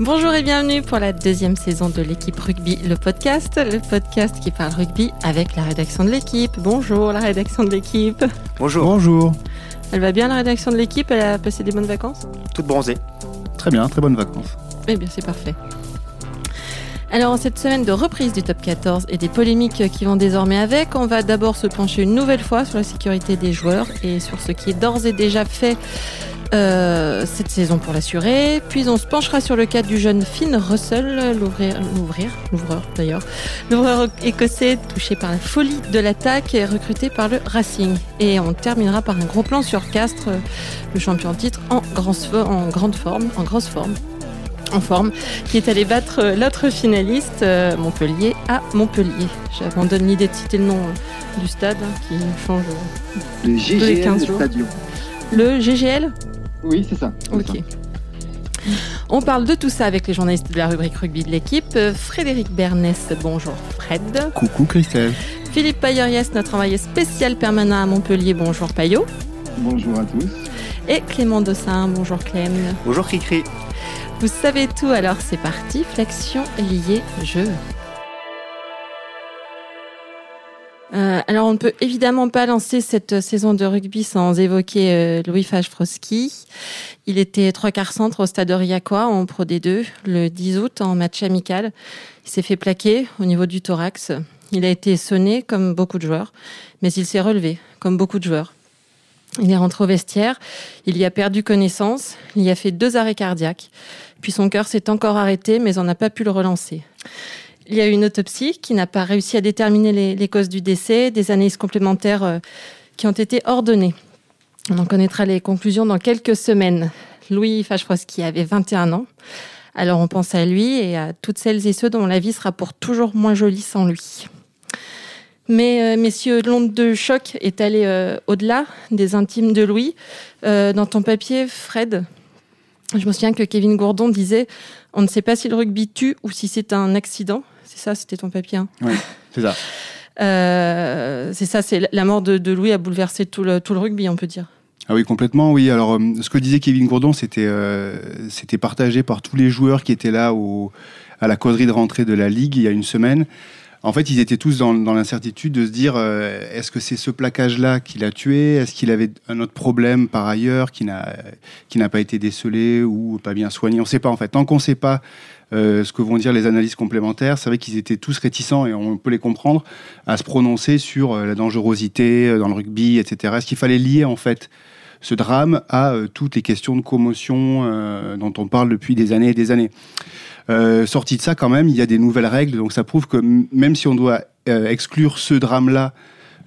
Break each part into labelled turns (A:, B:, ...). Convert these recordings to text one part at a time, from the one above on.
A: Bonjour et bienvenue pour la deuxième saison de l'équipe rugby, le podcast, le podcast qui parle rugby avec la rédaction de l'équipe. Bonjour la rédaction de l'équipe.
B: Bonjour.
C: Bonjour.
A: Elle va bien la rédaction de l'équipe? Elle a passé des bonnes vacances?
B: Toute bronzée.
C: Très bien, très bonnes vacances.
A: Eh bien c'est parfait. Alors en cette semaine de reprise du top 14 et des polémiques qui vont désormais avec, on va d'abord se pencher une nouvelle fois sur la sécurité des joueurs et sur ce qui est d'ores et déjà fait euh, cette saison pour l'assurer. Puis on se penchera sur le cas du jeune Finn Russell, l'ouvrir, l'ouvreur d'ailleurs, l'ouvreur écossais touché par la folie de l'attaque et recruté par le Racing. Et on terminera par un gros plan sur Castres, le champion de titre en, en grande forme, en grosse forme en forme, qui est allé battre euh, l'autre finaliste, euh, Montpellier, à Montpellier. J'abandonne l'idée de citer le nom euh, du stade hein, qui change
D: le GGL 15 jours.
A: Le GGL
D: Oui, c'est ça.
A: Ok. On parle de tout ça avec les journalistes de la rubrique rugby de l'équipe. Frédéric Bernès, bonjour Fred.
C: Coucou Christelle.
A: Philippe Payoriès, notre envoyé spécial permanent à Montpellier, bonjour Payot.
D: Bonjour à tous.
A: Et Clément Dossin, bonjour Clem.
B: Bonjour Cricri.
A: Vous savez tout, alors c'est parti, flexion liée jeu. Euh, alors, on ne peut évidemment pas lancer cette saison de rugby sans évoquer euh, Louis Fajfroski. Il était trois quarts centre au stade Riacois en Pro D2 le 10 août en match amical. Il s'est fait plaquer au niveau du thorax. Il a été sonné comme beaucoup de joueurs, mais il s'est relevé comme beaucoup de joueurs. Il est rentré au vestiaire, il y a perdu connaissance, il y a fait deux arrêts cardiaques, puis son cœur s'est encore arrêté, mais on n'a pas pu le relancer. Il y a eu une autopsie qui n'a pas réussi à déterminer les, causes du décès, des analyses complémentaires euh, qui ont été ordonnées. On en connaîtra les conclusions dans quelques semaines. Louis Fachfroski avait 21 ans. Alors on pense à lui et à toutes celles et ceux dont la vie sera pour toujours moins jolie sans lui. Mais euh, messieurs, l'onde de choc est allée euh, au-delà des intimes de Louis. Dans ton papier, Fred, je me souviens que Kevin Gourdon disait on ne sait pas si le rugby tue ou si c'est un accident. C'est ça, c'était ton papier. Hein
C: oui, c'est ça.
A: c'est ça, c'est la mort de, Louis a bouleversé tout le, tout le rugby, on peut dire.
C: Ah oui, complètement, oui. Alors, ce que disait Kevin Gourdon, c'était c'était partagé par tous les joueurs qui étaient là au, à la causerie de rentrée de la Ligue il y a une semaine. En fait, ils étaient tous dans, l'incertitude de se dire euh, est-ce que c'est ce plaquage-là qui l'a tué? Est-ce qu'il avait un autre problème par ailleurs qui n'a qui n'a pas été décelé ou pas bien soigné? On ne sait pas en fait. Tant qu'on ne sait pas euh, ce que vont dire les analyses complémentaires, c'est vrai qu'ils étaient tous réticents et on peut les comprendre à se prononcer sur euh, la dangerosité dans le rugby, etc. Est-ce qu'il fallait lier en fait ce drame à toutes les questions de commotion dont on parle depuis des années et des années? Euh, sorti de ça, quand même, il y a des nouvelles règles. Donc ça prouve que même si on doit euh, exclure ce drame-là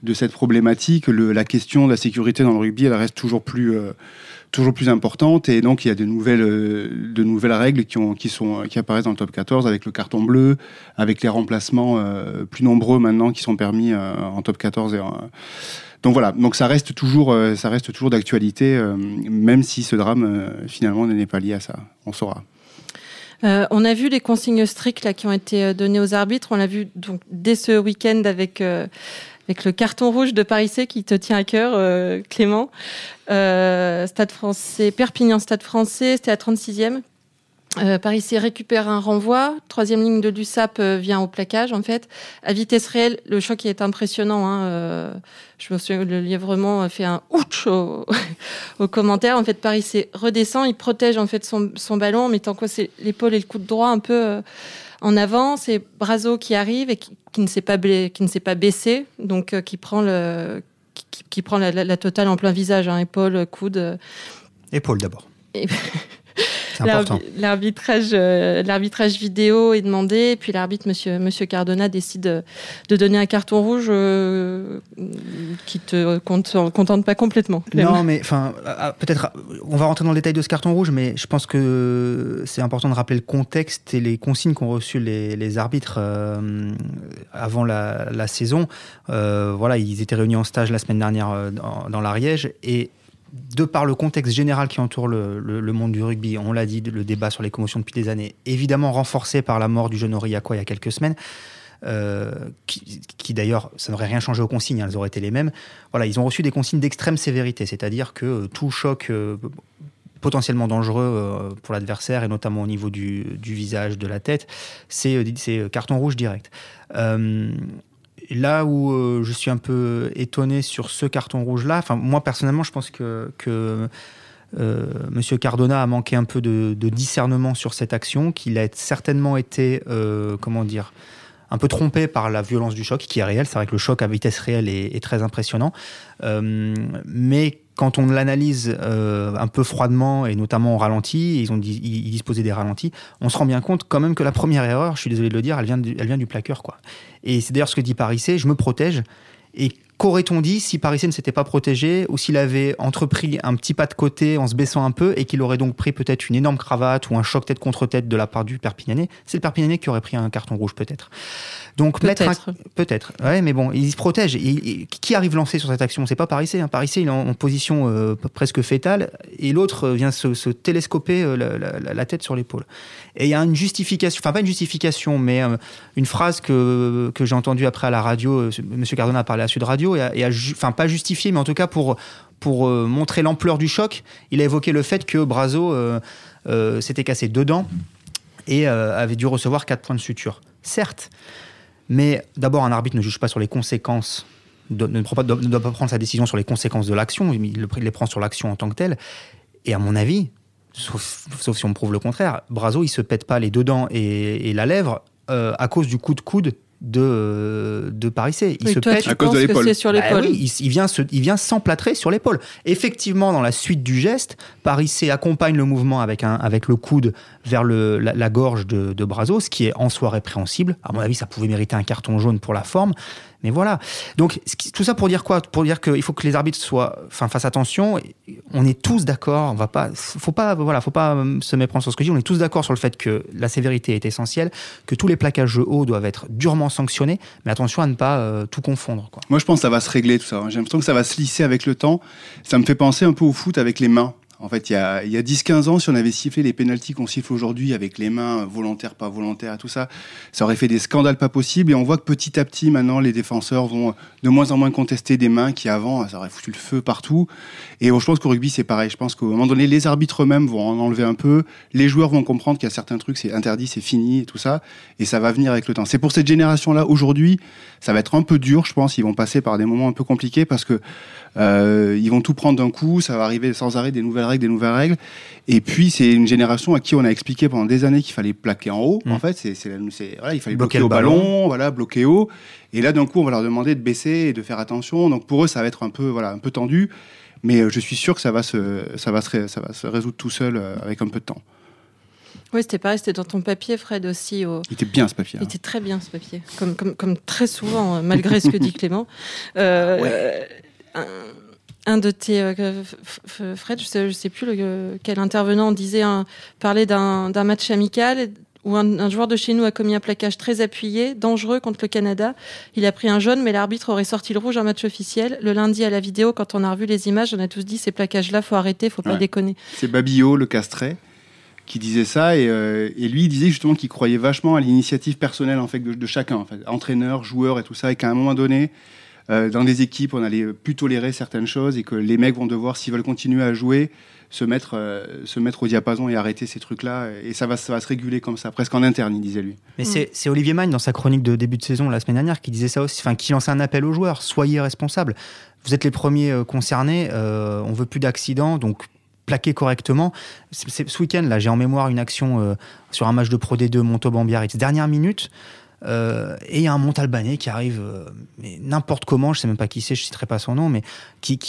C: de cette problématique, la question de la sécurité dans le rugby, elle reste toujours plus, euh, toujours plus importante. Et donc il y a de nouvelles, de nouvelles règles qui, ont, qui, sont, qui apparaissent dans le top 14 avec le carton bleu, avec les remplacements plus nombreux maintenant qui sont permis en top 14 et donc voilà, donc ça reste toujours, ça reste toujours d'actualité, même si ce drame finalement n'est pas lié à ça. On saura.
A: Euh, on a vu les consignes strictes qui ont été euh, données aux arbitres. On l'a vu donc dès ce week-end avec euh, avec le carton rouge de Paris C qui te tient à cœur, Clément. Stade Français, Perpignan, Stade Français, c'était à 36e. Euh, Paris C récupère un renvoi. Troisième ligne de l'USAP euh, vient au plaquage, en fait. À vitesse réelle, le choc est impressionnant. Hein, euh, je me souviens, le lièvrement fait un ouch au, commentaire. En fait, Paris C redescend, il protège en fait son, ballon en mettant l'épaule et le coup de droit un peu en avant. C'est Brazo qui arrive et qui, ne s'est pas, qui ne s'est pas baissé, donc qui prend le qui, prend la, totale en plein visage, hein, épaule, coude.
B: Épaule d'abord.
A: L'arbitrage, euh, l'arbitrage vidéo est demandé, et puis l'arbitre, monsieur, monsieur Cardona, décide de donner un carton rouge euh, qui te contente pas complètement.
B: Non, mais enfin, peut-être, on va rentrer dans le détail de ce carton rouge, mais je pense que c'est important de rappeler le contexte et les consignes qu'ont reçues les, arbitres euh, avant la, saison. voilà, ils étaient réunis en stage la semaine dernière dans, dans l'Ariège et de par le contexte général qui entoure le, monde du rugby, on l'a dit, le débat sur les commotions depuis des années, évidemment renforcé par la mort du jeune Oriakwa il y a quelques semaines, euh, qui, d'ailleurs, ça n'aurait rien changé aux consignes, hein, elles auraient été les mêmes. Voilà, ils ont reçu des consignes d'extrême sévérité, c'est-à-dire que euh, tout choc, euh, potentiellement dangereux pour l'adversaire et notamment au niveau du, visage, de la tête, c'est carton rouge direct. Là où je suis un peu étonné sur ce carton rouge-là, enfin moi personnellement, je pense que, que Monsieur Cardona a manqué un peu de, discernement sur cette action, qu'il a certainement été, comment dire, un peu trompé par la violence du choc, qui est réelle. C'est vrai que le choc à vitesse réelle est, très impressionnant. Euh, mais quand on l'analyse euh, un peu froidement, et notamment au ralenti, ils, ont ils disposaient des ralentis, on se rend bien compte quand même que la première erreur, je suis désolé de le dire, elle vient du, elle vient du plaqueur. Quoi. Et c'est d'ailleurs ce que dit Paris C, je me protège. Et qu'aurait-on dit si Paris C ne s'était pas protégé ou s'il avait entrepris un petit pas de côté en se baissant un peu et qu'il aurait donc pris peut-être une énorme cravate ou un choc tête contre tête de la part du Perpignanais? C'est le Perpignanais qui aurait pris un carton rouge peut-être. Donc peut-être. Peut-être. Ouais, mais bon, il se protège. qui arrive lancé sur cette action? C'est pas Paris C. Hein. Paris C, il est en, position euh, presque fétale et l'autre vient se, télescoper euh, la, tête sur l'épaule. Et il y a une justification, enfin pas une justification, mais euh, une phrase que, que j'ai entendue après à la radio. Monsieur Cardona a parlé à Sud Radio et, a, enfin pas justifié, mais en tout cas pour pour montrer l'ampleur du choc, il a évoqué le fait que Brazo s'était cassé dedans et avait dû recevoir 4 points de suture. Certes, mais d'abord, un arbitre ne juge pas sur les conséquences, ne, doit pas prendre sa décision sur les conséquences de l'action, il, les prend sur l'action en tant que telle. Et à mon avis, sauf, si on me prouve le contraire, Brazo, il se pète pas les deux dents et, la lèvre euh, à cause du coup de coude de, de Paris C.
A: Il se pète à cause de l'épaule. Sur bah l'épaule.
B: il, vient il vient s'emplâtrer sur l'épaule. Effectivement, dans la suite du geste, Paris C accompagne le mouvement avec, un, avec le coude vers la, gorge de, de Brazo, ce qui est en soi répréhensible. À mon avis, ça pouvait mériter un carton jaune pour la forme. Mais voilà. Donc, tout ça pour dire quoi? Pour dire qu'il faut que les arbitres soient, enfin, fassent attention. On est tous d'accord. On va pas, faut pas, voilà, faut pas euh, se méprendre sur ce que je dis. On est tous d'accord sur le fait que la sévérité est essentielle, que tous les plaquages hauts doivent être durement sanctionnés. Mais attention à ne pas euh, tout confondre.
C: Moi, je pense que ça va se régler tout ça. J'ai l'impression que ça va se lisser avec le temps. Ça me fait penser un peu au foot avec les mains. En fait, il y a, il y a 10-15 ans, si on avait sifflé les pénalties qu'on siffle aujourd'hui avec les mains volontaires, pas volontaires, tout ça, ça aurait fait des scandales pas possibles. Et on voit que petit à petit, maintenant, les défenseurs vont de moins en moins contester des mains qui, avant, ça aurait foutu le feu partout. Et je pense qu'au rugby, c'est pareil. Je pense qu'à un moment donné, les arbitres eux-mêmes vont en enlever un peu. Les joueurs vont comprendre qu'il y a certains trucs, c'est interdit, c'est fini et tout ça. Et ça va venir avec le temps. C'est pour cette génération-là, aujourd'hui, ça va être un peu dur, je pense. Ils vont passer par des moments un peu compliqués parce que euh, ils vont tout prendre d'un coup, ça va arriver sans arrêt des nouvelles règles, des nouvelles règles. Et puis c'est une génération à qui on a expliqué pendant des années qu'il fallait plaquer en haut. Mm. En fait, c'est, voilà, il fallait bloquer, au ballon, voilà, bloquer haut. Et là, d'un coup, on va leur demander de baisser et de faire attention. Donc pour eux, ça va être un peu, voilà, un peu tendu. Mais euh, je suis sûr que ça va se, ça va se, ça va se résoudre tout seul euh, avec un peu de temps.
A: Oui, c'était pareil, c'était dans ton papier, Fred, aussi. Au...
C: Il était bien ce papier.
A: Il était très bien ce papier, comme, comme, comme très souvent, malgré ce que dit Clément. Euh, un de tes euh, Fred, je sais, sais plus quel intervenant disait un, parlait d'un match amical où un, joueur de chez nous a commis un plaquage très appuyé, dangereux contre le Canada. Il a pris un jaune, mais l'arbitre aurait sorti le rouge en match officiel. Le lundi à la vidéo, quand on a revu les images, on a tous dit ces plaquages-là, faut arrêter, faut pas déconner.
C: C'est Babillot, le castret qui disait ça euh, et, lui il disait justement qu'il croyait vachement à l'initiative personnelle en fait de, chacun en fait, entraîneur joueur et tout ça et qu'à un moment donné euh, dans des équipes, on allait plus tolérer certaines choses et que les mecs vont devoir, s'ils veulent continuer à jouer, se mettre, euh, se mettre au diapason et arrêter ces trucs-là. Et ça va, ça va se réguler comme ça, presque en interne, il disait lui.
B: Mais c'est Olivier Magne, dans sa chronique de début de saison la semaine dernière, qui disait ça aussi, enfin, qui lançait un appel aux joueurs soyez responsables. Vous êtes les premiers euh, concernés, on veut plus d'accidents, donc plaquer correctement. ce week-end, là, j'ai en mémoire une action sur un match de Pro D2 Montauban-Biarritz. Dernière minute, euh, et il y a un Montalbanais qui arrive, euh, n'importe comment, je sais même pas qui c'est, je citerai pas son nom, mais qui,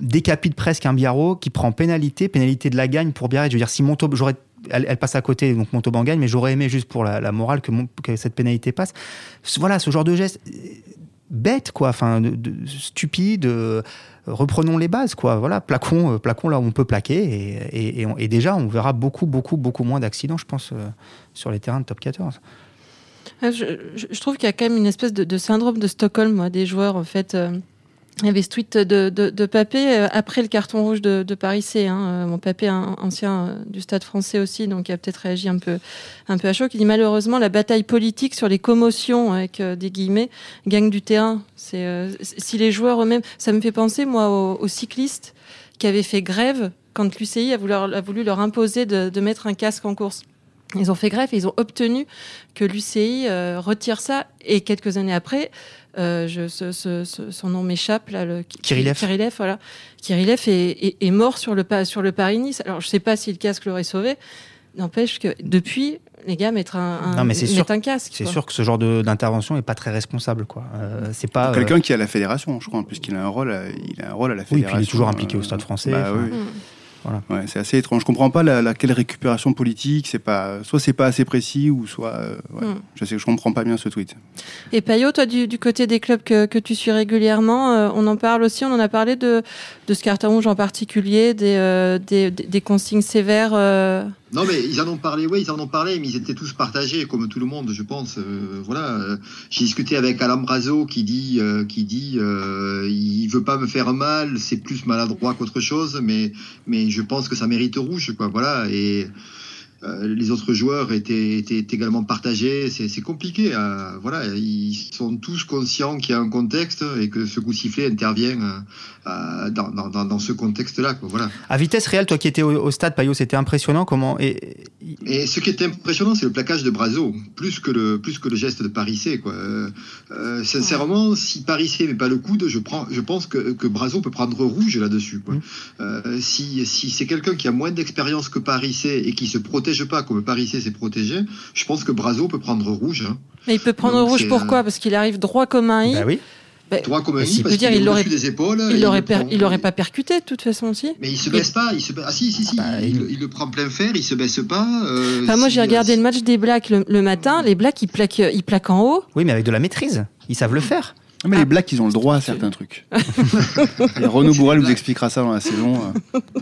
B: décapite presque un Biarro, qui prend pénalité, pénalité de la gagne pour Biarritz. Je veux dire, si Montauban, j'aurais elle, passe à côté, donc Montauban gagne, mais j'aurais aimé juste pour la, morale que, cette pénalité passe. Voilà, ce genre de geste bête, quoi, enfin, stupide. reprenons les bases, quoi. Voilà, plaquons, euh, plaquons là où on peut plaquer, et déjà, on verra beaucoup, beaucoup, beaucoup moins d'accidents, je pense, sur les terrains de top 14.
A: Ah, je, trouve qu'il y a quand même une espèce de, syndrome de Stockholm, des joueurs, en fait. Euh, il y avait ce tweet de, Papé euh, après le carton rouge de, Paris C. Hein, euh, mon Papé, ancien du Stade français aussi, donc il a peut-être réagi un peu, un peu à chaud. Il dit malheureusement la bataille politique sur les commotions avec des guillemets gagne du terrain. Si les joueurs eux-mêmes, ça me fait penser moi aux, cyclistes qui avaient fait grève quand l'UCI a voulu leur imposer de, mettre un casque en course. Ils ont fait grève et ils ont obtenu que l'UCI retire ça. Et quelques années après, je, son nom m'échappe là, le
B: Kirilev.
A: voilà. Kirilev est, est, mort sur le sur le Paris-Nice. Alors je sais pas si le casque l'aurait sauvé. N'empêche que depuis, les gars mettent un,
B: non, sûr,
A: un casque.
B: C'est sûr que ce genre d'intervention est pas très responsable, quoi. Euh, c'est pas
C: quelqu'un qui est à la fédération, je crois, puisqu'il a un rôle, il a un rôle à la fédération.
B: Oui, puis il est toujours impliqué au Stade Français.
C: Bah, oui. Ouais, c'est assez étrange. Je comprends pas la, quelle récupération politique. C'est pas, soit c'est pas assez précis, ou soit, euh, ouais, hmm. je sais, je comprends pas bien ce tweet.
A: Et Payot, toi, du, côté des clubs que, que tu suis régulièrement, euh, on en parle aussi. On en a parlé de, de ce carton rouge en particulier, des, euh, des, des, consignes sévères.
E: Non, mais ils en ont parlé, oui, ils en ont parlé, mais ils étaient tous partagés, comme tout le monde, je pense. voilà, j'ai discuté avec Alain Brazo qui dit, qui dit, il veut pas me faire mal, c'est plus maladroit qu'autre chose, mais, mais je pense que ça mérite rouge, quoi. Voilà. Et euh, les autres joueurs étaient, étaient également partagés. C'est compliqué. Euh, voilà, ils sont tous conscients qu'il y a un contexte et que ce coup sifflé intervient euh, dans, dans, dans, ce contexte-là. Voilà.
B: À vitesse réelle, toi qui étais au, stade, Payot, c'était impressionnant. Comment et...
E: et ce qui est impressionnant, c'est le plaquage de Brazo, plus que le plus que le geste de Parissé. Quoi. sincèrement, si Parissé met pas le coude, je prends, je pense que, que Brazo peut prendre rouge là-dessus. Mmh. si si c'est quelqu'un qui a moins d'expérience que Parissé et qui se protège pas comme Paris s'est protégé, je pense que Brazo peut prendre rouge. Hein.
A: Mais il peut prendre rouge pourquoi? Parce qu'il arrive droit comme un i.
B: Bah oui.
E: Bah, droit comme un i, parce dire, il aurait des épaules.
A: Il l'aurait il aurait pas percuté de toute façon aussi.
E: Mais il se baisse pas. Il se Ah si si si. Ah bah, il... le prend plein fer. Il se baisse pas. Euh,
A: enfin, moi j'ai regardé le match des Blacks le, matin. Les Blacks ils plaquent, ils plaquent en haut.
B: Oui, mais avec de la maîtrise. Ils savent le faire.
C: Mais les Blacks, ils ont le droit à certains trucs. Renaud Bourrel vous expliquera ça dans la saison.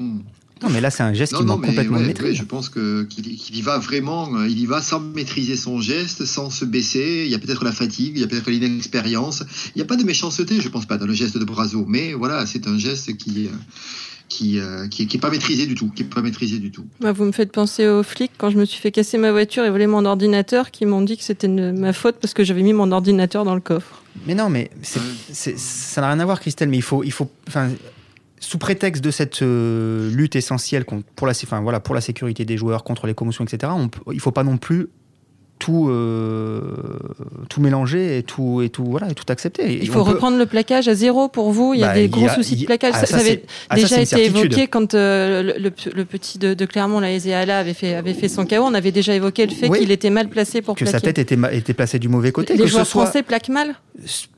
B: Non, mais là, c'est un geste qui manque complètement de maîtrise.
E: je pense qu'il y va vraiment, euh, il y va sans maîtriser son geste, sans se baisser. Il y a peut-être la fatigue, il y a peut-être l'inexpérience. Il n'y a pas de méchanceté, je pense pas, dans le geste de Brazo. Mais voilà, c'est un geste qui. Euh, qui, euh, qui, qui, est pas maîtrisé du tout, qui est pas maîtrisé du tout.
A: Bah, vous me faites penser aux flics quand je me suis fait casser ma voiture et voler mon ordinateur, qui m'ont dit que c'était ma faute parce que j'avais mis mon ordinateur dans le coffre.
B: Mais non, mais ça n'a rien à voir, Christelle. Mais il faut, il faut, sous prétexte de cette euh, lutte essentielle pour la, enfin, voilà, pour la sécurité des joueurs, contre les commotions, etc., il ne faut pas non plus tout, euh, tout mélanger et tout, et tout, voilà, et tout accepter.
A: Il faut reprendre le plaquage à zéro pour vous. Il y a bah, des gros soucis de plaquage. Ah, ça, avait ah, déjà été évoqué quand euh, le, petit de, Clermont, la avait fait, avait fait son chaos. On avait déjà évoqué le fait qu'il était mal placé pour
B: que
A: sa
B: tête était, était placée du mauvais côté.
A: Les joueurs français plaquent mal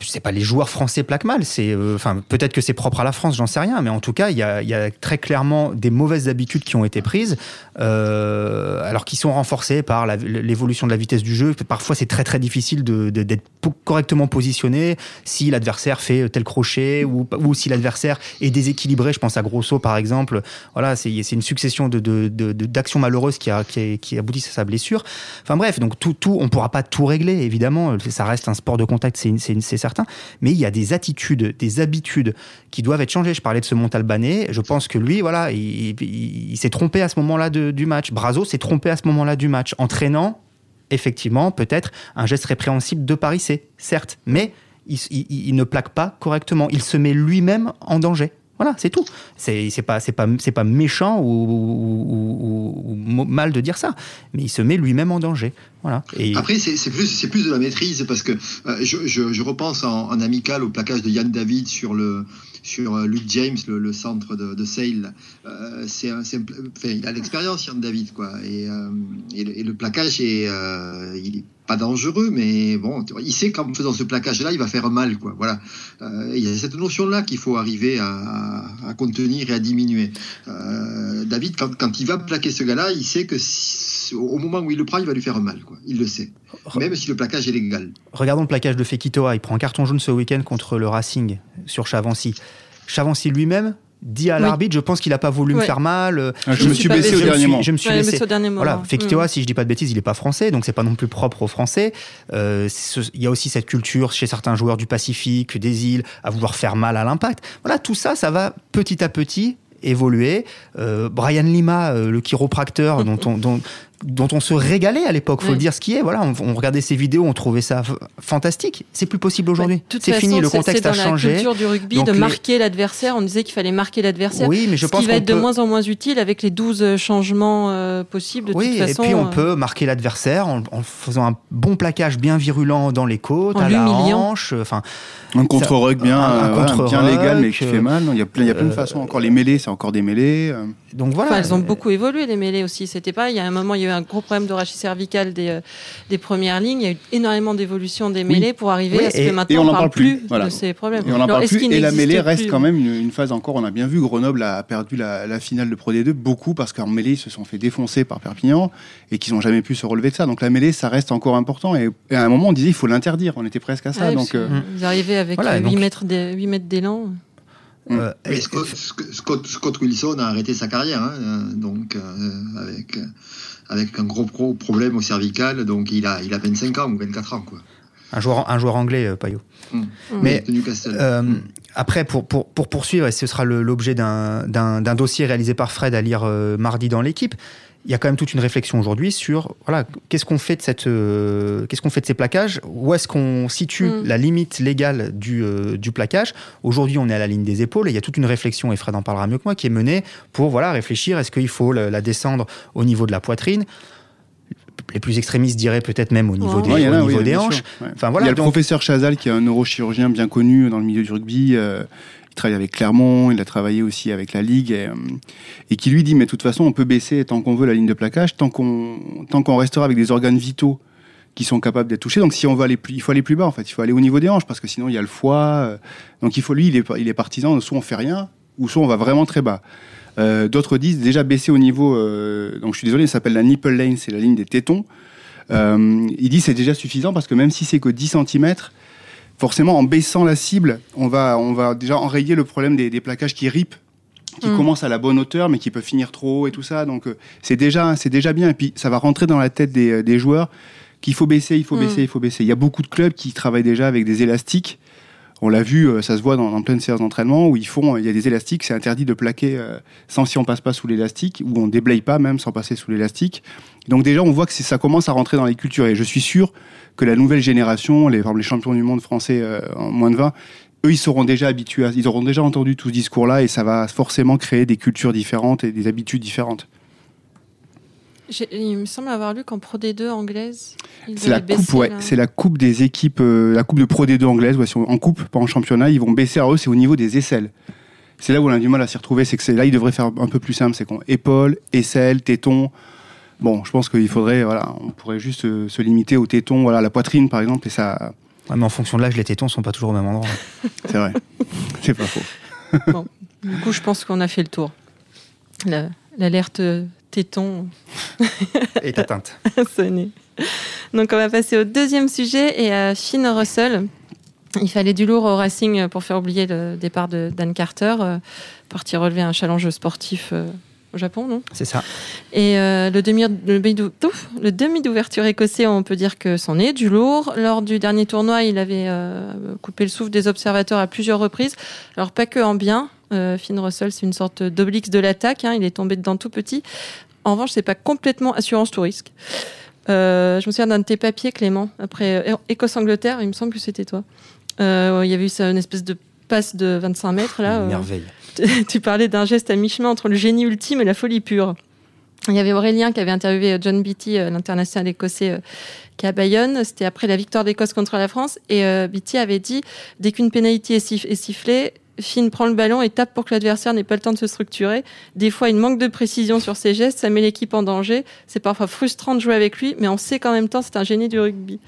B: C'est pas les joueurs français plaquent mal. C'est, euh, enfin, peut-être que c'est propre à la France, j'en sais rien. Mais en tout cas, il y a, y a, très clairement des mauvaises habitudes qui ont été prises, alors qui sont renforcées par l'évolution de la vitesse du jeu. Parfois, c'est très très difficile d'être correctement positionné si l'adversaire fait tel crochet ou, ou si l'adversaire est déséquilibré. Je pense à Grosso par exemple. Voilà, c'est une succession d'actions malheureuses qui, a, qui, aboutissent à sa blessure. Enfin bref, donc tout, tout on pourra pas tout régler évidemment. Ça reste un sport de contact, c'est certain. Mais il y a des attitudes, des habitudes qui doivent être changées. Je parlais de ce Montalbanais. Je pense que lui, voilà, il, s'est trompé à ce moment-là du match. Brazo s'est trompé à ce moment-là du match, entraînant effectivement, peut-être un geste répréhensible de Paris, c'est certes, mais il, ne plaque pas correctement. Il se met lui-même en danger. Voilà, c'est tout. C'est pas pas pas méchant ou, mal de dire ça, mais il se met lui-même en danger. Voilà.
E: Et... Après, c'est plus plus de la maîtrise parce que euh, je, repense en, amical au plaquage de Yann David sur le sur euh, Luke James, le, centre de, de Sale. Euh, il a l'expérience, Yann David, quoi. Et, euh, et, le, est, il est pas dangereux, mais bon, il sait qu'en faisant ce plaquage-là, il va faire mal, quoi. Voilà. il y a cette notion-là qu'il faut arriver à, à, contenir et à diminuer. David, quand, quand, il va plaquer ce gars-là, il sait que au moment où il le prend, il va lui faire mal, quoi. Il le sait. Même si le plaquage est légal.
B: Regardons le plaquage de Fekitoa. Il prend un carton jaune ce week-end contre le Racing sur Chavancy. Chavancy lui-même dit à l'arbitre, je pense qu'il n'a pas voulu me faire mal. Euh,
C: ah, je, me suis baissé au dernier moment.
B: Je me suis baissé. au dernier moment. Voilà, Fekitoa, mm. si je dis pas de bêtises, il n'est pas français, donc c'est pas non plus propre aux Français. Euh, il y a aussi cette culture chez certains joueurs du Pacifique, des îles, à vouloir faire mal à l'impact. Voilà, tout ça, ça va petit à petit évoluer. Euh, Brian Lima, le chiropracteur, dont, on, dont dont on se régalait à l'époque, faut le dire ce qui est. Voilà, on, regardait ces vidéos, on trouvait ça fantastique. C'est plus possible aujourd'hui. c'est fini, le contexte a changé.
A: C'est dans la culture du rugby de marquer l'adversaire. On disait qu'il fallait marquer l'adversaire.
B: Oui, mais je
A: ce
B: pense
A: qui va être de moins en moins utile avec les 12 changements euh, possibles. De
B: oui,
A: toute façon,
B: et puis on euh, peut marquer l'adversaire en, faisant un bon plaquage bien virulent dans les côtes, à la hanche. Enfin,
C: un contre-rug bien, bien légal, mais qui fait mal. Il y a plein, il y a plein de façons. Encore les mêlées, c'est encore des mêlées.
A: Donc voilà. elles ont beaucoup évolué les mêlées aussi. C'était pas. Il y a un moment, il y a eu un gros problème de rachis cervical des, euh, des premières lignes. Il y a eu énormément d'évolution des mêlées pour arriver à ce que maintenant on, ne parle plus, de ces problèmes.
C: Et on en parle plus. Et la mêlée reste quand même une, phase encore. On a bien vu Grenoble a perdu la, finale de Pro D2 beaucoup parce qu'en mêlée ils se sont fait défoncer par Perpignan et qu'ils n'ont jamais pu se relever de ça. Donc la mêlée, ça reste encore important. Et, à un moment, on disait il faut l'interdire. On était presque à ça. donc
A: euh, ils arrivaient avec 8 mètres d'élan.
E: Euh, Scott, Wilson a arrêté sa carrière, hein, euh, donc euh, avec, avec un gros problème au cervical, donc il a, il a 25 ans ou 24 ans. Quoi.
B: Un joueur, un joueur anglais, Payot. Mmh. Mais après, pour, pour, pour, poursuivre, et ce sera l'objet d'un dossier réalisé par Fred à lire mardi dans l'équipe, il y a quand même toute une réflexion aujourd'hui sur voilà qu'est-ce qu'on fait de cette euh, qu'est-ce qu'on fait de ces plaquages? Où est-ce qu'on situe mm. la limite légale du, euh, du plaquage? Aujourd'hui on est à la ligne des épaules et il y a toute une réflexion et Fred en parlera mieux que moi qui est menée pour voilà réfléchir est-ce qu'il faut la, descendre au niveau de la poitrine? Les plus extrémistes diraient peut-être même au niveau des, niveau des hanches.
C: Enfin, voilà, il y a le professeur Chazal qui est un neurochirurgien bien connu dans le milieu du rugby. Euh, travaille avec Clermont, il a travaillé aussi avec la Ligue, et, euh, et, qui lui dit, mais de toute façon, on peut baisser tant qu'on veut la ligne de plaquage, tant qu'on qu'on restera avec des organes vitaux qui sont capables d'être touchés. Donc si on veut aller il faut aller plus bas en fait, il faut aller au niveau des hanches, parce que sinon il y a le foie. Euh, donc il faut, lui, il est, il est partisan, soit on fait rien, ou soit on va vraiment très bas. Euh, d'autres disent déjà baisser au niveau, donc je suis désolé, ça s'appelle la nipple lane, c'est la ligne des tétons. il dit c'est déjà suffisant parce que même si c'est que 10 cm, forcément, en baissant la cible, on va, on va déjà enrayer le problème des, plaquages qui ripent, qui mm. commencent à la bonne hauteur, mais qui peuvent finir trop haut et tout ça. Donc, euh, c'est déjà, c'est déjà bien. Et puis, ça va rentrer dans la tête des, euh, joueurs qu'il faut baisser, il faut mm. baisser, il faut baisser. Il y a beaucoup de clubs qui travaillent déjà avec des élastiques. On l'a vu, euh, ça se voit dans, dans plein de séances d'entraînement où ils font, il y a des élastiques, c'est interdit de plaquer sans si on passe pas sous l'élastique, ou on déblaye pas même sans passer sous l'élastique. Donc déjà, on voit que ça commence à rentrer dans les cultures. Et je suis sûr que la nouvelle génération, les, les champions du monde français euh, en moins de 20, eux, ils seront déjà habitués, ils auront déjà entendu tout ce discours-là et ça va forcément créer des cultures différentes et des habitudes différentes.
A: Il me semble avoir lu qu'en Pro D2 anglaise,
C: c'est la coupe, ouais, c'est la coupe des équipes, euh, la coupe de Pro D2 anglaise, ouais, en coupe, pas en championnat, ils vont baisser. Alors eux, c'est au niveau des aisselles. C'est là où on a du mal à s'y retrouver, c'est que là, ils devraient faire un peu plus simple, c'est qu'on épaule, aisselle, téton, Bon, je pense qu'il faudrait, voilà, on pourrait juste euh, se, limiter aux tétons, voilà, la poitrine par exemple, et ça.
B: Ouais, mais en fonction de l'âge, les tétons sont pas toujours au même endroit.
C: C'est vrai, c'est pas faux.
A: Bon, du coup, je pense qu'on a fait le tour. L'alerte téton
B: est atteinte.
A: Donc, on va passer au deuxième sujet et à Finn Russell. Il fallait du lourd au Racing pour faire oublier le départ de Dan Carter, euh, parti relever un challenge sportif euh, au Japon, non?
B: C'est ça.
A: Et euh, le demi le demi d'ouverture écossais, on peut dire que c'en est du lourd. Lors du dernier tournoi, il avait euh, coupé le souffle des observateurs à plusieurs reprises. Alors pas que en bien. Euh, Finn Russell, c'est une sorte d'oblix de l'attaque. Hein. il est tombé dedans tout petit. En revanche, c'est pas complètement assurance tout risque. je me souviens d'un de tes papiers, Clément, après Écosse-Angleterre, il me semble que c'était toi. il y avait eu ça, une espèce de passe de 25 mètres là.
B: merveille.
A: tu parlais d'un geste à mi-chemin entre le génie ultime et la folie pure. Il y avait Aurélien qui avait interviewé euh, John Beatty, euh, l'international écossais euh, qui est à Bayonne. C'était après la victoire d'Écosse contre la France. Et Beatty avait dit dès qu'une pénalité est, sifflée, Finn prend le ballon et tape pour que l'adversaire n'ait pas le temps de se structurer. Des fois, il manque de précision sur ses gestes, ça met l'équipe en danger. C'est parfois frustrant de jouer avec lui, mais on sait qu'en même temps, c'est un génie du rugby.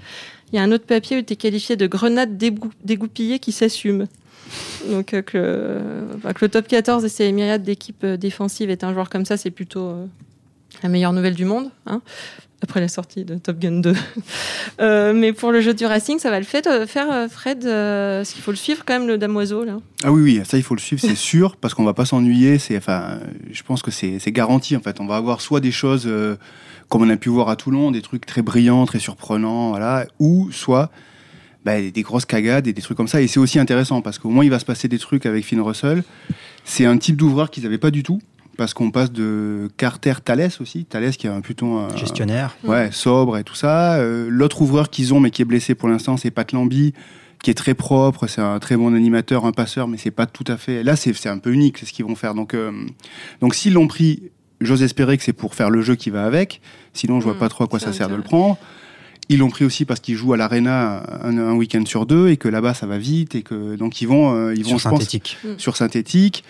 A: Il y a un autre papier où il était qualifié de grenade dégoupillée qui s'assume. Donc euh, que, le, top 14 et ses myriades d'équipes euh, défensives est un joueur comme ça, c'est plutôt euh, la meilleure nouvelle du monde. Hein, après la sortie de Top Gun 2. mais pour le jeu du Racing, ça va le faire, Fred, ce qu'il faut le suivre quand même, le Damoiseau. Là.
C: Ah oui, oui, ça il faut le suivre, c'est sûr, parce qu'on va pas s'ennuyer. Enfin, je pense que c'est garanti en fait. On va avoir soit des choses comme on a pu voir à Toulon, des trucs très brillants, très surprenants, voilà, ou soit bah, des grosses cagades et des trucs comme ça. Et c'est aussi intéressant parce qu'au moins il va se passer des trucs avec Finn Russell. C'est un type d'ouvreur qu'ils n'avaient pas du tout. Parce qu'on passe de Carter Thalès aussi, Thalès qui est un plutôt un
B: gestionnaire,
C: ouais, sobre et tout ça. Euh, l'autre ouvreur qu'ils ont mais qui est blessé pour l'instant, c'est Pat Lambie qui est très propre, c'est un très bon animateur, un passeur, mais c'est pas tout à fait. Là, c'est un peu unique, c'est ce qu'ils vont faire. Donc, euh, donc s'ils l'ont pris, j'ose espérer que c'est pour faire le jeu qui va avec. Sinon, je vois hmm, pas trop à quoi ça sert de le prendre. Ils l'ont pris aussi parce qu'ils jouent à l'arena un, week-end sur deux et que là-bas ça va vite et que donc ils vont euh, ils vont
B: sur synthétique.
C: Pense, sur synthétique.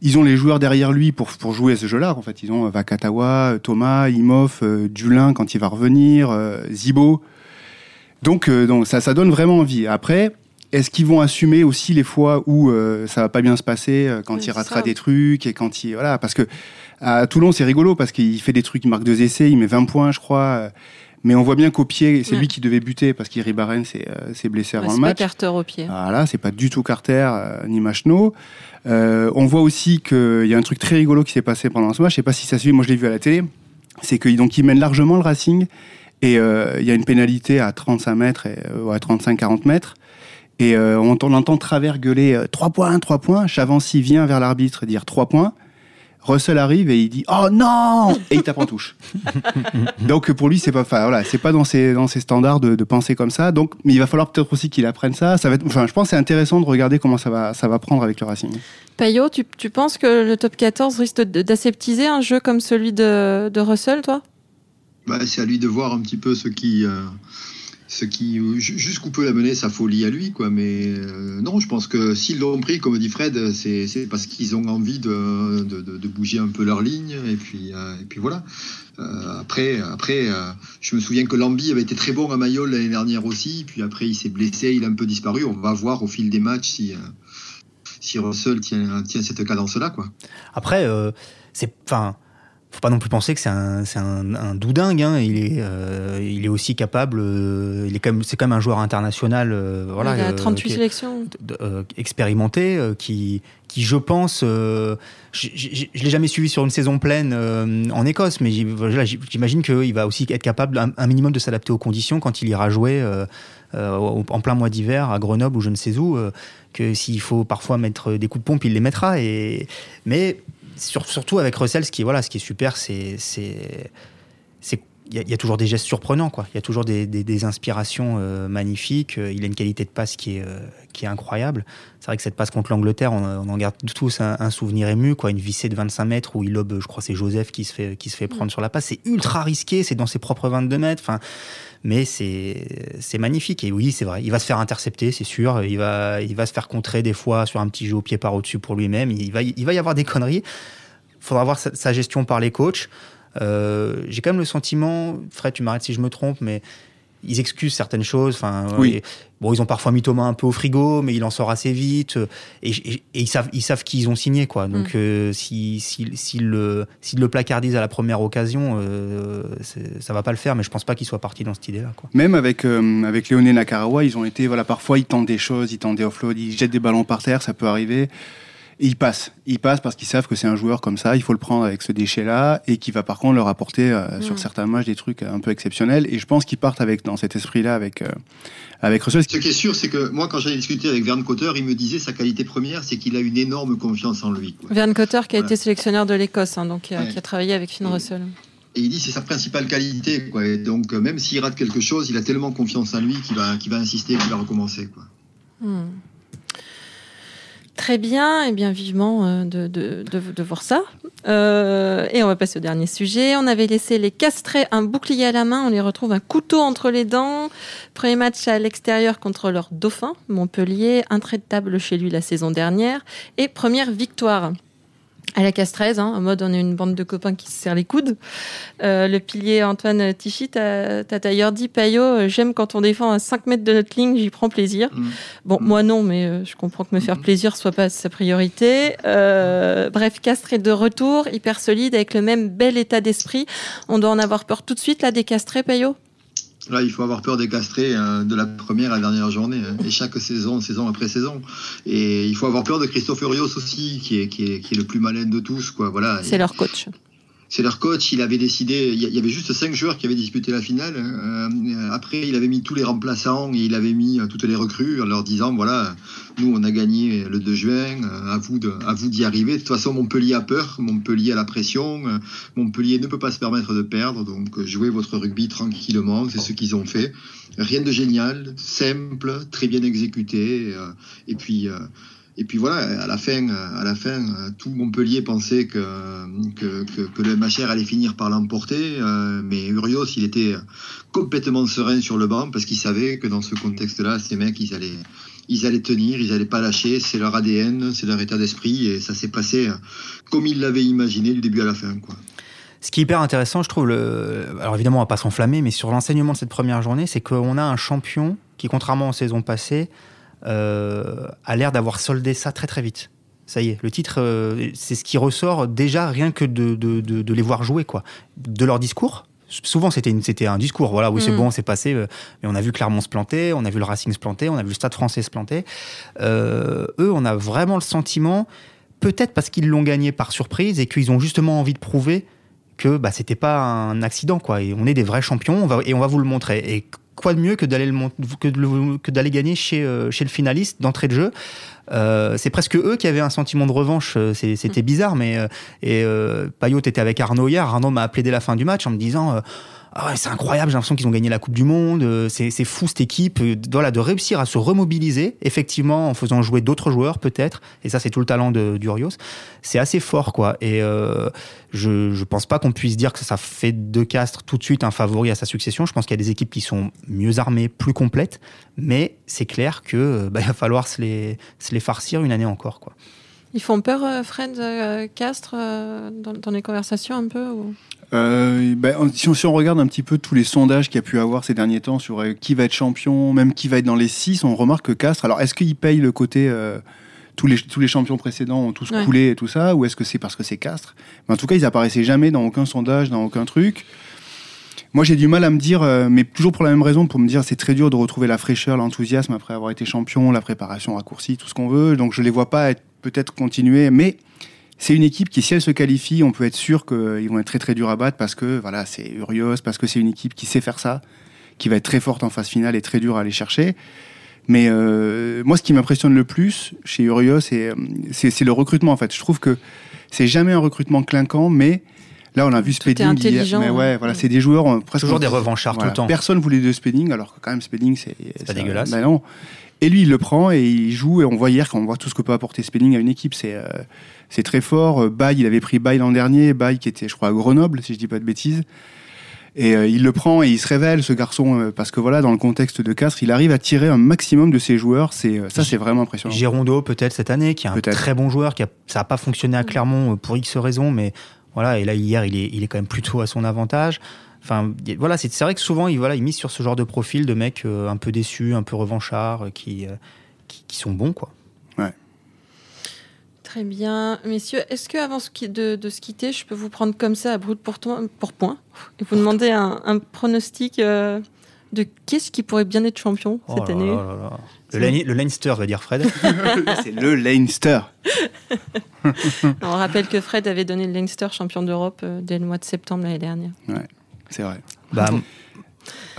C: Ils ont les joueurs derrière lui pour, pour jouer à ce jeu-là. En fait, ils ont Vakatawa, Thomas, Imhoff, euh, Dulin quand il va revenir, euh, Zibo. Donc, donc ça, ça donne vraiment envie. Après, est-ce qu'ils vont assumer aussi les fois où ça va pas bien se passer, quand il ratera des trucs et quand il voilà, parce que à Toulon c'est rigolo parce qu'il fait des trucs, il marque deux essais, il met 20 points, je crois. Mais on voit bien qu'au pied, c'est lui qui devait buter parce qu'Iri Barren s'est blessé avant le match.
A: C'est pas Carter au pied.
C: Voilà, c'est pas du tout Carter euh, ni Machno. Euh, on voit aussi qu'il y a un truc très rigolo qui s'est passé pendant ce match. Je sais pas si ça suit, moi je l'ai vu à la télé. C'est qu'il il mène largement le Racing et euh, il y a une pénalité à 35 mètres et à 35-40 mètres. Et on, on, entend Travers gueuler 3 points, 3 points. Chavancy vient vers l'arbitre dire 3 points. Russell arrive et il dit oh non et il tape en touche. donc pour lui c'est pas voilà c'est pas dans ses dans ses standards de, penser comme ça donc mais il va falloir peut-être aussi qu'il apprenne ça ça va être, enfin je pense c'est intéressant de regarder comment ça va ça va prendre avec le Racing.
A: Payot tu, tu penses que le top 14 risque d'aseptiser un jeu comme celui de, de Russell toi?
E: Bah, c'est à lui de voir un petit peu ce qui euh, ce qui jusqu'où peut l'amener sa folie à lui quoi mais euh, non je pense que s'ils l'ont pris comme dit Fred c'est parce qu'ils ont envie de, de, bouger un peu leur ligne et puis euh, et puis voilà. Euh, après après je me souviens que Lambi avait été très bon à Mayol l'année dernière aussi puis après il s'est blessé il a un peu disparu. On va voir au fil des matchs si si Russell tient tient cette cadence là quoi.
B: Après c'est enfin faut pas non plus penser que c'est un, un, un, doudingue. Hein. Il, est, euh, il est aussi capable. Euh, il est quand même, c'est quand même un joueur international. Euh, voilà,
A: il a 38 sélections.
B: expérimenté, qui, qui, je pense, je, je, l'ai jamais suivi sur une saison pleine en Écosse, mais j'imagine qu'il va aussi être capable un, minimum de s'adapter aux conditions quand il ira jouer en plein mois d'hiver à Grenoble ou je ne sais où. que s'il faut parfois mettre des coups de pompe, il les mettra. Et mais surtout avec Russell, ce qui voilà, ce qui est super, c'est il y, a toujours des gestes surprenants, quoi. Il y a toujours des, des, inspirations euh, magnifiques. Euh, il a une qualité de passe qui est, euh, qui est incroyable. C'est vrai que cette passe contre l'Angleterre, on, on, en garde tous un, souvenir ému, quoi. Une vissée de 25 mètres où il lobe, je crois, c'est Joseph qui se fait, qui se fait prendre mm. sur la passe. C'est ultra risqué. C'est dans ses propres 22 mètres. Enfin, mais c'est magnifique. Et oui, c'est vrai. Il va se faire intercepter, c'est sûr. Il va, il va se faire contrer des fois sur un petit jeu au pied par au-dessus pour lui-même. Il va, il va y avoir des conneries faudra voir sa, gestion par les coachs. Euh, j'ai quand même le sentiment, Fred, tu m'arrêtes si je me trompe, mais ils excusent certaines choses. Enfin,
C: oui.
B: bon, ils ont parfois mis Thomas un peu au frigo, mais il en sort assez vite. Et, ils savent, ils savent qui ils ont signé, quoi. Donc, mm. euh, s'ils si, si, le, le placardisent à la première occasion, euh, ça va pas le faire. Mais je pense pas qu'ils soient partis dans cette idée-là, quoi.
C: Même avec euh, avec Léoné Nakarawa, ils ont été, voilà, parfois ils tentent des choses, ils tentent des offloads, ils jettent des ballons par terre, ça peut arriver. Et ils passent. Ils passent parce qu'ils savent que c'est un joueur comme ça, il faut le prendre avec ce déchet-là, et qui va par contre leur apporter euh, sur mm. certains matchs des trucs un peu exceptionnels. Et je pense qu'ils partent avec, dans cet esprit-là avec, euh, avec Russell.
E: Ce qui est sûr, c'est que moi, quand j'avais discuté avec Verne Cotter, il me disait sa qualité première, c'est qu'il a une énorme confiance en lui.
A: Verne Cotter, qui a été sélectionneur de l'Écosse, hein, donc qui a, travaillé avec Finn Russell.
E: Et il dit c'est sa principale qualité. Quoi. Et donc, euh, même s'il rate quelque chose, il a tellement confiance en lui qu'il va, qu'il va insister, qu'il va recommencer. Quoi.
A: Hmm. Très bien, et bien vivement euh, de, de, voir ça. Euh, et on va passer au dernier sujet. On avait laissé les castrés un bouclier à la main, on les retrouve un couteau entre les dents. Premier match à l'extérieur contre leur dauphin, Montpellier, intraitable chez lui la saison dernière, et première victoire à la castraise, hein, en mode on est une bande de copains qui se serrent les coudes. Euh, le pilier Antoine Tichy, t'as d'ailleurs dit, Payot, euh, j'aime quand on défend à 5 mètres de notre ligne, j'y prends plaisir. Mm. Bon, moi non, mais euh, je comprends que me faire mm. plaisir soit pas sa priorité. bref, Castré de retour, hyper solide, avec le même bel état d'esprit. On doit en avoir peur tout de suite, là, des Castrés, Payot
E: Il faut avoir peur des castrés hein, de la première à la dernière journée, hein, et chaque saison, saison après saison. Et il faut avoir peur de Christophe Urios aussi, qui est, qui est, qui est le plus malin de tous. Quoi. Voilà.
A: C'est leur coach.
E: C'est leur coach, il avait décidé, il y avait juste cinq joueurs qui avaient disputé la finale. Euh, après, il avait mis tous les remplaçants et il avait mis euh, toutes les recrues en leur disant, voilà, nous, on a gagné le 2 juin, euh, à vous à vous d'y arriver. De toute façon, Montpellier a peur, Montpellier a la pression, Montpellier ne peut pas se permettre de perdre, donc jouez votre rugby tranquillement, c'est ce qu'ils ont fait. Rien de génial, simple, très bien exécuté, et puis et puis voilà, à la fin, à la fin tout Montpellier pensait que, que, que, le MHR allait finir par l'emporter. Euh, mais Urios, il était complètement serein sur le banc parce qu'il savait que dans ce contexte-là, ces mecs, ils allaient, ils allaient tenir, ils n'allaient pas lâcher. C'est leur ADN, c'est leur état d'esprit. Et ça s'est passé comme ils l'avaient imaginé du début à la fin. Quoi.
B: Ce qui est hyper intéressant, je trouve, alors évidemment, on va pas s'enflammer, mais sur l'enseignement de cette première journée, c'est qu'on a un champion qui, contrairement aux saisons passées, euh, a l'air d'avoir soldé ça très très vite. Ça y est, le titre, euh, c'est ce qui ressort déjà rien que de, de, de, les voir jouer, quoi. De leur discours, souvent c'était un discours voilà oui c'est mm. bon c'est passé euh, mais on a vu Clermont se planter on a vu le Racing se planter on a vu le Stade Français se planter eux on a vraiment le sentiment peut-être parce qu'ils l'ont gagné par surprise et qu'ils ont justement envie de prouver que bah c'était pas un accident quoi et on est des vrais champions on va, et on va vous le montrer et quoi de mieux que d'aller que, que d'aller gagner chez, euh, chez le finaliste d'entrée de jeu? Euh, c'est presque eux qui avaient un sentiment de revanche. Euh, c'était mm. bizarre, mais et Payot était avec Arnaud hier. Arnaud m'a appelé dès la fin du match en me disant ah c'est incroyable, j'ai l'impression qu'ils ont gagné la Coupe du Monde, euh, c'est fou cette équipe, euh, voilà, de réussir à se remobiliser, effectivement, en faisant jouer d'autres joueurs peut-être, et ça c'est tout le talent d'Urios, c'est assez fort quoi. Et euh, je, je pense pas qu'on puisse dire que ça fait de Castres tout de suite un favori à sa succession. Je pense qu'il y a des équipes qui sont mieux armées, plus complètes, mais c'est clair que bah, il va falloir se les, se les farcir une année encore quoi.
A: Ils font peur, Fred Castres, dans, les conversations un peu
C: euh, ben, si, on, si, on, regarde un petit peu tous les sondages qu'il y a pu avoir ces derniers temps sur euh, qui va être champion, même qui va être dans les six, on remarque que Castres. Alors, est-ce qu'il paye le côté euh, tous, les, tous les champions précédents ont tous coulé et tout ça, ou est-ce que c'est parce que c'est Castres? En tout cas, ils apparaissaient jamais dans aucun sondage, dans aucun truc. Moi, j'ai du mal à me dire, mais toujours pour la même raison, pour me dire c'est très dur de retrouver la fraîcheur, l'enthousiasme après avoir été champion, la préparation raccourcie, tout ce qu'on veut. Donc, je les vois pas peut-être continuer, mais c'est une équipe qui, si elle se qualifie, on peut être sûr qu'ils vont être très très durs à battre parce que voilà, c'est Urios, parce que c'est une équipe qui sait faire ça, qui va être très forte en phase finale et très dure à aller chercher. Mais euh, moi, ce qui m'impressionne le plus chez Urios, c'est le recrutement en fait. Je trouve que c'est jamais un recrutement clinquant, mais Là, on a vu Spedding.
A: Hier,
C: mais ouais, voilà, c'est des joueurs euh, presque
B: toujours des revanchards tout le temps.
C: Personne voulait de Spedding, alors que quand même Spedding, c'est
B: pas dégueulasse.
C: Ben non. Et lui, il le prend et il joue. Et on voit hier, quand on voit tout ce que peut apporter Spedding à une équipe, c'est euh, c'est très fort. Euh, Baye, il avait pris Baye l'an dernier, Baye qui était, je crois, à Grenoble, si je dis pas de bêtises. Et euh, il le prend et il se révèle, ce garçon, euh, parce que voilà, dans le contexte de Castres, il arrive à tirer un maximum de ses joueurs. C'est ça, c'est vraiment impressionnant.
B: Girondo, peut-être cette année, qui est un très bon joueur, qui a, ça n'a pas fonctionné à Clermont pour X raisons, mais voilà. Et là, hier, il est, il est quand même plutôt à son avantage. Enfin, voilà, c'est vrai que souvent, il, voilà, il mise sur ce genre de profil de mecs un peu déçus, un peu revanchards, qui, qui, qui sont bons, quoi.
A: Très bien. Messieurs, est-ce que avant de, de, se quitter, je peux vous prendre comme ça à brut pour, pour point et vous demander un, pronostic euh, de qu'est-ce qui pourrait bien être champion oh cette année
B: Le, Leinster, va dire Fred.
C: C'est le Leinster.
A: On rappelle que Fred avait donné le Leinster champion d'Europe euh, dès le mois de septembre l'année dernière.
C: Ouais, c'est vrai.
B: Bah,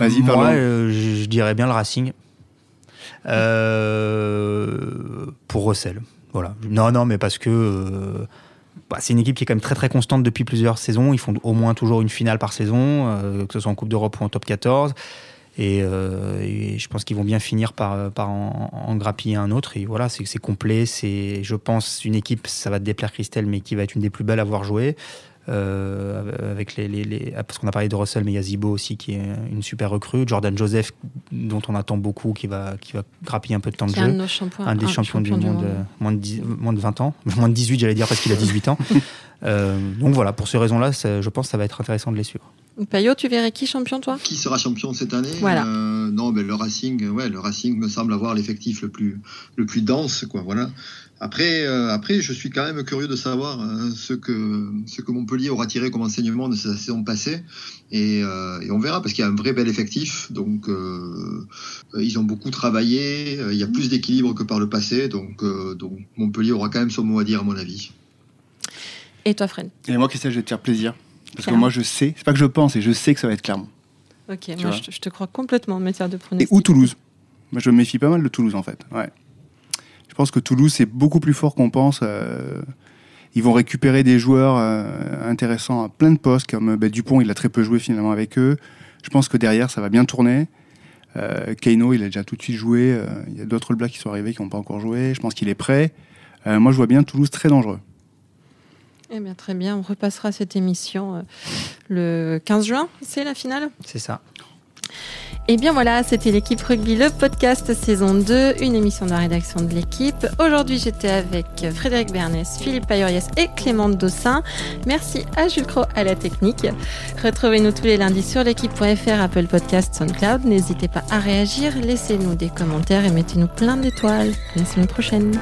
C: Vas-y,
B: Moi, euh, je, dirais bien le Racing. pour Russell. Voilà. Non, non, mais parce que euh, bah, c'est une équipe qui est quand même très très constante depuis plusieurs saisons. Ils font au moins toujours une finale par saison, euh, que ce soit en Coupe d'Europe ou en Top 14. Euh, et, je pense qu'ils vont bien finir par, par en, grappiller un autre. Et voilà, c'est complet. C'est, je pense, une équipe, ça va te déplaire Christelle, mais qui va être une des plus belles à voir jouer. Euh, avec les, les, parce qu'on a parlé de Russell, mais il y a Zibo aussi qui est une super recrue. Jordan Joseph, dont on attend beaucoup, qui va, qui va grappiller un peu de temps de jeu.
A: Un,
B: des champions du monde, euh, moins, de moins de 20 ans, moins de 18, j'allais dire, parce qu'il a 18 ans. Euh, donc voilà, pour ces raisons-là, je pense que ça va être intéressant de les suivre.
A: Payot, tu verrais qui champion, toi?
E: Qui sera champion cette année?
A: Voilà.
E: Non, mais le Racing, ouais, le Racing me semble avoir l'effectif le plus, le plus dense, quoi. Voilà. Après, euh, après, je suis quand même curieux de savoir euh, ce, que, ce que Montpellier aura tiré comme enseignement de sa saison passée. Et, euh, et on verra, parce qu'il y a un vrai bel effectif. Donc, ils ont beaucoup travaillé. Il y a plus d'équilibre que par le passé. Donc, donc, Montpellier aura quand même son mot à dire, à mon avis.
A: Et toi, Fred?
C: Et moi, qu'est-ce que je vais te faire plaisir Parce que moi, je sais, c'est pas que je pense, et je sais que ça va être Clermont.
A: Ok, moi je, te crois complètement en matière de pronostic.
C: Et ou Toulouse. Moi, je me méfie pas mal de Toulouse en fait. Ouais. Je pense que Toulouse c'est beaucoup plus fort qu'on pense. Euh, ils vont récupérer des joueurs euh, intéressants à plein de postes, comme ben, Dupont, il a très peu joué finalement avec eux. Je pense que derrière, ça va bien tourner. Euh, Keino, il a déjà tout de suite joué. Euh, il y a d'autres Blacks qui sont arrivés qui n'ont pas encore joué. Je pense qu'il est prêt. moi, je vois bien Toulouse très dangereux.
A: Eh bien, très bien. On repassera cette émission euh, le 15 juin. C'est la finale?
B: C'est ça.
A: Et eh bien voilà, c'était l'équipe rugby, le podcast saison 2, une émission de la rédaction de l'équipe. Aujourd'hui, j'étais avec Frédéric Bernès, Philippe Payoriès et Clément Dossin. Merci à Jules Cro à la technique. Retrouvez-nous tous les lundis sur l'équipe.fr, Apple Podcast, SoundCloud. N'hésitez pas à réagir, laissez-nous des commentaires et mettez-nous plein d'étoiles. À la semaine prochaine.